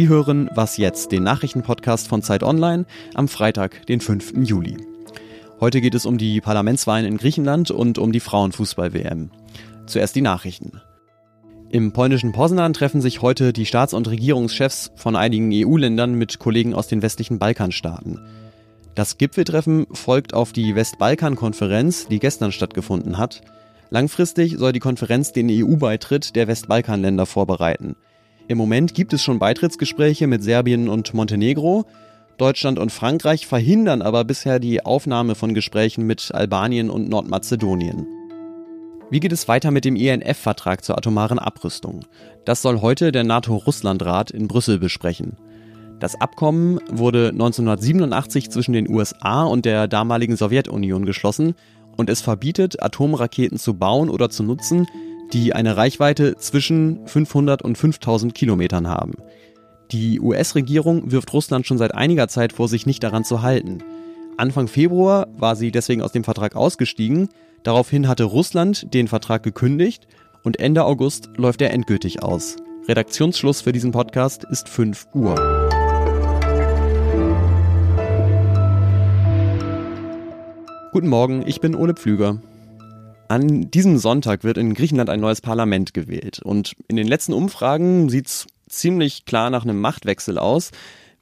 Sie hören Was jetzt, den Nachrichtenpodcast von Zeit Online am Freitag, den 5. Juli. Heute geht es um die Parlamentswahlen in Griechenland und um die Frauenfußball-WM. Zuerst die Nachrichten. Im polnischen Poznan treffen sich heute die Staats- und Regierungschefs von einigen EU-Ländern mit Kollegen aus den westlichen Balkanstaaten. Das Gipfeltreffen folgt auf die Westbalkan-Konferenz, die gestern stattgefunden hat. Langfristig soll die Konferenz den EU-Beitritt der Westbalkanländer vorbereiten. Im Moment gibt es schon Beitrittsgespräche mit Serbien und Montenegro. Deutschland und Frankreich verhindern aber bisher die Aufnahme von Gesprächen mit Albanien und Nordmazedonien. Wie geht es weiter mit dem INF-Vertrag zur atomaren Abrüstung? Das soll heute der NATO-Russland-Rat in Brüssel besprechen. Das Abkommen wurde 1987 zwischen den USA und der damaligen Sowjetunion geschlossen und es verbietet, Atomraketen zu bauen oder zu nutzen, die eine Reichweite zwischen 500 und 5000 Kilometern haben. Die US-Regierung wirft Russland schon seit einiger Zeit vor, sich nicht daran zu halten. Anfang Februar war sie deswegen aus dem Vertrag ausgestiegen. Daraufhin hatte Russland den Vertrag gekündigt und Ende August läuft er endgültig aus. Redaktionsschluss für diesen Podcast ist 5 Uhr. Guten Morgen, ich bin Ole Pflüger. An diesem Sonntag wird in Griechenland ein neues Parlament gewählt. Und in den letzten Umfragen sieht es ziemlich klar nach einem Machtwechsel aus.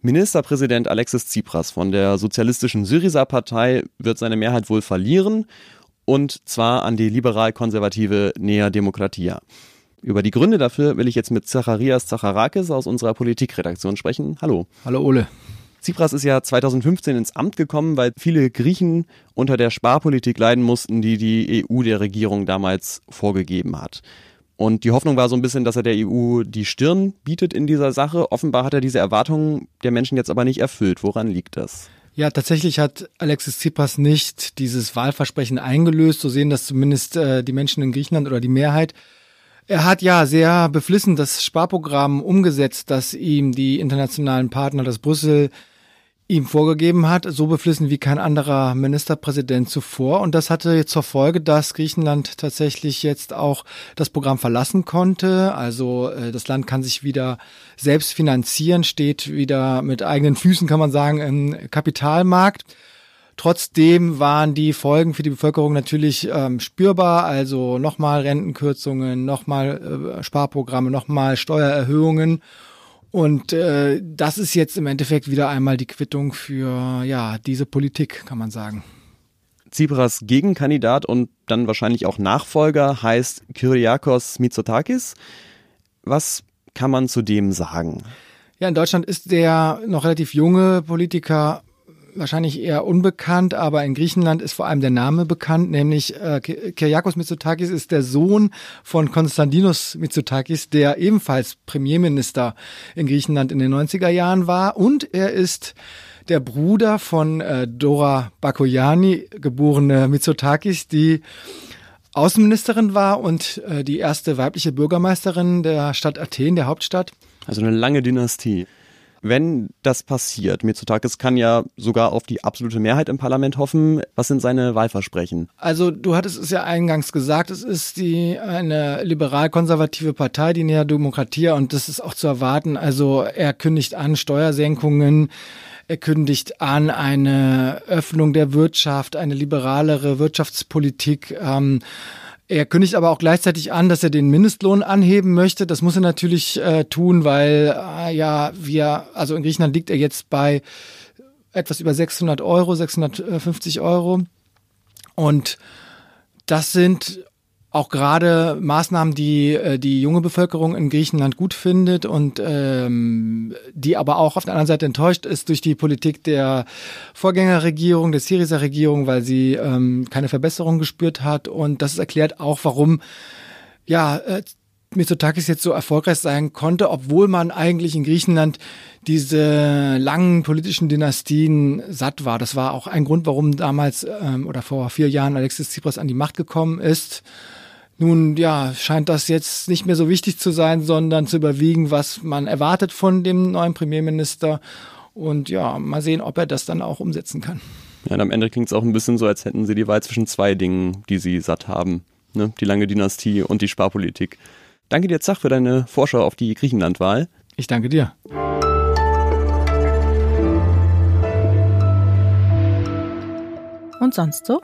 Ministerpräsident Alexis Tsipras von der sozialistischen Syriza-Partei wird seine Mehrheit wohl verlieren. Und zwar an die liberal-konservative Nea Demokratia. Über die Gründe dafür will ich jetzt mit Zacharias Zacharakis aus unserer Politikredaktion sprechen. Hallo. Hallo Ole. Tsipras ist ja 2015 ins Amt gekommen, weil viele Griechen unter der Sparpolitik leiden mussten, die die EU der Regierung damals vorgegeben hat. Und die Hoffnung war so ein bisschen, dass er der EU die Stirn bietet in dieser Sache. Offenbar hat er diese Erwartungen der Menschen jetzt aber nicht erfüllt. Woran liegt das? Ja, tatsächlich hat Alexis Tsipras nicht dieses Wahlversprechen eingelöst. So sehen das zumindest äh, die Menschen in Griechenland oder die Mehrheit. Er hat ja sehr beflissen das Sparprogramm umgesetzt, das ihm die internationalen Partner, das Brüssel ihm vorgegeben hat, so beflissen wie kein anderer Ministerpräsident zuvor. Und das hatte zur Folge, dass Griechenland tatsächlich jetzt auch das Programm verlassen konnte. Also äh, das Land kann sich wieder selbst finanzieren, steht wieder mit eigenen Füßen, kann man sagen, im Kapitalmarkt. Trotzdem waren die Folgen für die Bevölkerung natürlich ähm, spürbar, also nochmal Rentenkürzungen, nochmal äh, Sparprogramme, nochmal Steuererhöhungen. Und äh, das ist jetzt im Endeffekt wieder einmal die Quittung für ja diese Politik, kann man sagen. Tsipras Gegenkandidat und dann wahrscheinlich auch Nachfolger heißt Kyriakos Mitsotakis. Was kann man zu dem sagen? Ja, in Deutschland ist der noch relativ junge Politiker wahrscheinlich eher unbekannt, aber in Griechenland ist vor allem der Name bekannt, nämlich äh, Kyriakos Mitsotakis ist der Sohn von Konstantinos Mitsotakis, der ebenfalls Premierminister in Griechenland in den 90er Jahren war und er ist der Bruder von äh, Dora Bakoyani, geborene Mitsotakis, die Außenministerin war und äh, die erste weibliche Bürgermeisterin der Stadt Athen, der Hauptstadt. Also eine lange Dynastie. Wenn das passiert, Mitsotakis kann ja sogar auf die absolute Mehrheit im Parlament hoffen. Was sind seine Wahlversprechen? Also du hattest es ja eingangs gesagt, es ist die eine liberal-konservative Partei, die Nea Demokratia, und das ist auch zu erwarten. Also er kündigt an Steuersenkungen, er kündigt an eine Öffnung der Wirtschaft, eine liberalere Wirtschaftspolitik. Ähm, er kündigt aber auch gleichzeitig an, dass er den Mindestlohn anheben möchte. Das muss er natürlich äh, tun, weil äh, ja wir, also in Griechenland liegt er jetzt bei etwas über 600 Euro, 650 Euro. Und das sind auch gerade Maßnahmen, die äh, die junge Bevölkerung in Griechenland gut findet und ähm, die aber auch auf der anderen Seite enttäuscht ist durch die Politik der Vorgängerregierung, der Syriza-Regierung, weil sie ähm, keine Verbesserung gespürt hat. Und das erklärt auch, warum ja äh, Mitsotakis jetzt so erfolgreich sein konnte, obwohl man eigentlich in Griechenland diese langen politischen Dynastien satt war. Das war auch ein Grund, warum damals ähm, oder vor vier Jahren Alexis Tsipras an die Macht gekommen ist. Nun, ja, scheint das jetzt nicht mehr so wichtig zu sein, sondern zu überwiegen, was man erwartet von dem neuen Premierminister. Und ja, mal sehen, ob er das dann auch umsetzen kann. Ja, und am Ende klingt es auch ein bisschen so, als hätten sie die Wahl zwischen zwei Dingen, die sie satt haben. Ne? Die lange Dynastie und die Sparpolitik. Danke dir, Zach, für deine Vorschau auf die Griechenlandwahl. Ich danke dir. Und sonst so?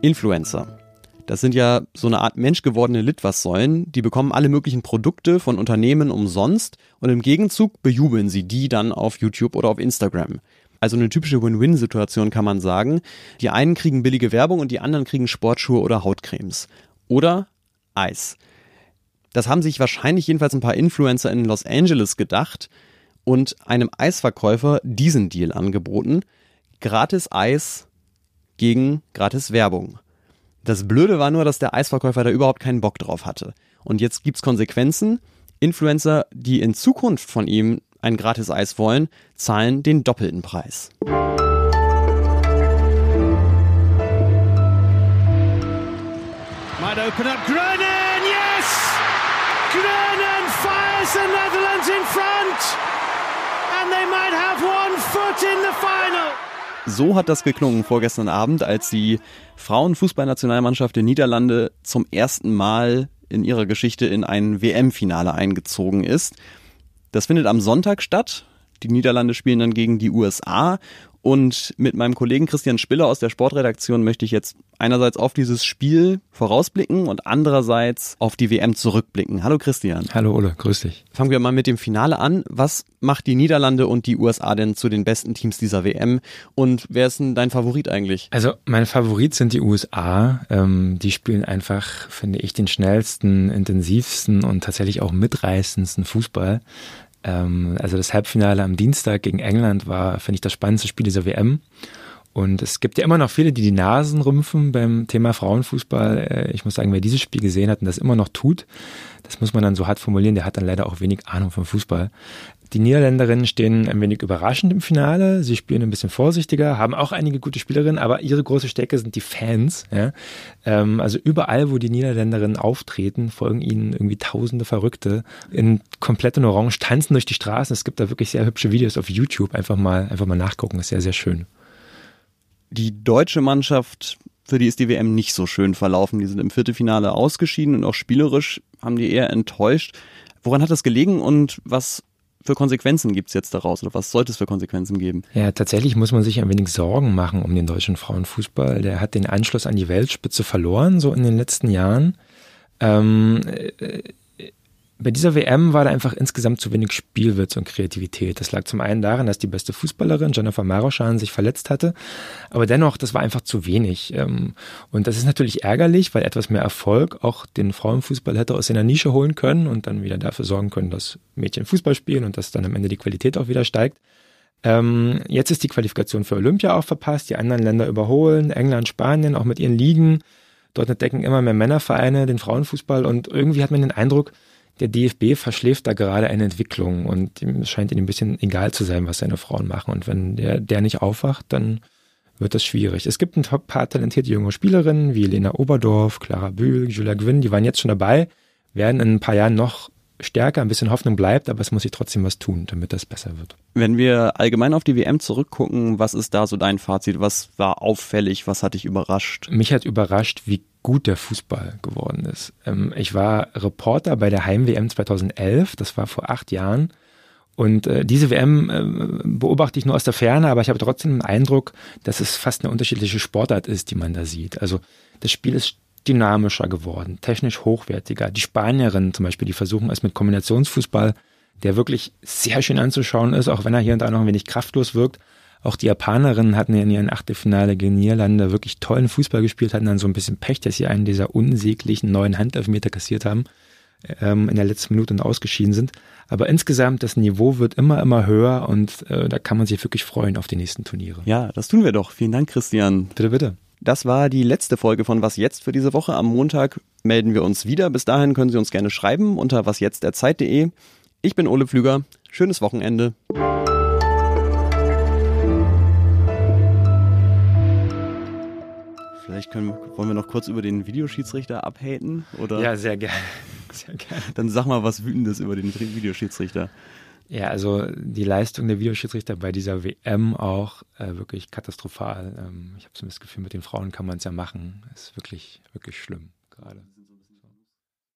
Influencer. Das sind ja so eine Art menschgewordene Litwassäulen. Die bekommen alle möglichen Produkte von Unternehmen umsonst und im Gegenzug bejubeln sie die dann auf YouTube oder auf Instagram. Also eine typische Win-Win-Situation kann man sagen. Die einen kriegen billige Werbung und die anderen kriegen Sportschuhe oder Hautcremes. Oder Eis. Das haben sich wahrscheinlich jedenfalls ein paar Influencer in Los Angeles gedacht und einem Eisverkäufer diesen Deal angeboten. Gratis Eis gegen gratis Werbung. Das Blöde war nur, dass der Eisverkäufer da überhaupt keinen Bock drauf hatte. Und jetzt gibt's Konsequenzen. Influencer, die in Zukunft von ihm ein gratis Eis wollen, zahlen den doppelten Preis. Might open up Groningen, yes! Groningen fires the Netherlands in front! And they might have one foot in the final! So hat das geklungen vorgestern Abend, als die Frauenfußballnationalmannschaft der Niederlande zum ersten Mal in ihrer Geschichte in ein WM-Finale eingezogen ist. Das findet am Sonntag statt. Die Niederlande spielen dann gegen die USA und mit meinem Kollegen Christian Spiller aus der Sportredaktion möchte ich jetzt einerseits auf dieses Spiel vorausblicken und andererseits auf die WM zurückblicken. Hallo Christian. Hallo Ole, grüß dich. Fangen wir mal mit dem Finale an. Was macht die Niederlande und die USA denn zu den besten Teams dieser WM? Und wer ist denn dein Favorit eigentlich? Also mein Favorit sind die USA. Ähm, die spielen einfach, finde ich, den schnellsten, intensivsten und tatsächlich auch mitreißendsten Fußball. Ähm, also das Halbfinale am Dienstag gegen England war, finde ich, das spannendste Spiel dieser WM. Und es gibt ja immer noch viele, die die Nasen rümpfen beim Thema Frauenfußball. Äh, ich muss sagen, wer dieses Spiel gesehen hat und das immer noch tut, das muss man dann so hart formulieren, der hat dann leider auch wenig Ahnung vom Fußball. Die Niederländerinnen stehen ein wenig überraschend im Finale. Sie spielen ein bisschen vorsichtiger, haben auch einige gute Spielerinnen, aber ihre große Stärke sind die Fans. Ja? Ähm, also überall, wo die Niederländerinnen auftreten, folgen ihnen irgendwie tausende Verrückte in kompletten Orange, tanzen durch die Straßen. Es gibt da wirklich sehr hübsche Videos auf YouTube. Einfach mal, einfach mal nachgucken. ist sehr, sehr schön. Die deutsche Mannschaft für die ist die WM nicht so schön verlaufen. Die sind im Viertelfinale ausgeschieden und auch spielerisch haben die eher enttäuscht. Woran hat das gelegen und was für Konsequenzen gibt es jetzt daraus oder was sollte es für Konsequenzen geben? Ja, tatsächlich muss man sich ein wenig Sorgen machen um den deutschen Frauenfußball. Der hat den Anschluss an die Weltspitze verloren, so in den letzten Jahren. Ähm, äh, bei dieser WM war da einfach insgesamt zu wenig Spielwitz und Kreativität. Das lag zum einen daran, dass die beste Fußballerin Jennifer Maroschan sich verletzt hatte, aber dennoch, das war einfach zu wenig. Ähm, und das ist natürlich ärgerlich, weil etwas mehr Erfolg auch den Frauenfußball hätte aus seiner Nische holen können und dann wieder dafür sorgen können, dass Mädchen Fußball spielen und dass dann am Ende die Qualität auch wieder steigt. Ähm, jetzt ist die Qualifikation für Olympia auch verpasst, die anderen Länder überholen, England, Spanien, auch mit ihren Ligen. Dort entdecken immer mehr Männervereine den Frauenfußball und irgendwie hat man den Eindruck, der DFB verschläft da gerade eine Entwicklung und es scheint ihm ein bisschen egal zu sein, was seine Frauen machen. Und wenn der, der nicht aufwacht, dann wird das schwierig. Es gibt ein paar talentierte junge Spielerinnen wie Lena Oberdorf, Clara Bühl, Julia Gwynn, die waren jetzt schon dabei, werden in ein paar Jahren noch stärker, ein bisschen Hoffnung bleibt, aber es muss sich trotzdem was tun, damit das besser wird. Wenn wir allgemein auf die WM zurückgucken, was ist da so dein Fazit? Was war auffällig? Was hat dich überrascht? Mich hat überrascht, wie gut der Fußball geworden ist. Ähm, ich war Reporter bei der Heim-WM 2011, das war vor acht Jahren. Und äh, diese WM äh, beobachte ich nur aus der Ferne, aber ich habe trotzdem den Eindruck, dass es fast eine unterschiedliche Sportart ist, die man da sieht. Also das Spiel ist dynamischer geworden, technisch hochwertiger. Die Spanierinnen zum Beispiel, die versuchen es mit Kombinationsfußball, der wirklich sehr schön anzuschauen ist, auch wenn er hier und da noch ein wenig kraftlos wirkt. Auch die Japanerinnen hatten ja in ihren Achtelfinale gegen Niederlande wirklich tollen Fußball gespielt, hatten dann so ein bisschen Pech, dass sie einen dieser unsäglichen neuen Handelfmeter kassiert haben ähm, in der letzten Minute und ausgeschieden sind. Aber insgesamt, das Niveau wird immer, immer höher und äh, da kann man sich wirklich freuen auf die nächsten Turniere. Ja, das tun wir doch. Vielen Dank, Christian. Bitte, bitte. Das war die letzte Folge von Was jetzt für diese Woche. Am Montag melden wir uns wieder. Bis dahin können Sie uns gerne schreiben unter wasjetzt.zeit.de. Ich bin Ole Pflüger. Schönes Wochenende. Vielleicht können, wollen wir noch kurz über den Videoschiedsrichter abhaten? Oder? Ja, sehr gerne. Sehr gerne. Dann sag mal was Wütendes über den Videoschiedsrichter. Ja, also die Leistung der Videoschiedsrichter bei dieser WM auch äh, wirklich katastrophal. Ähm, ich habe so das Gefühl, mit den Frauen kann man es ja machen. Ist wirklich, wirklich schlimm gerade.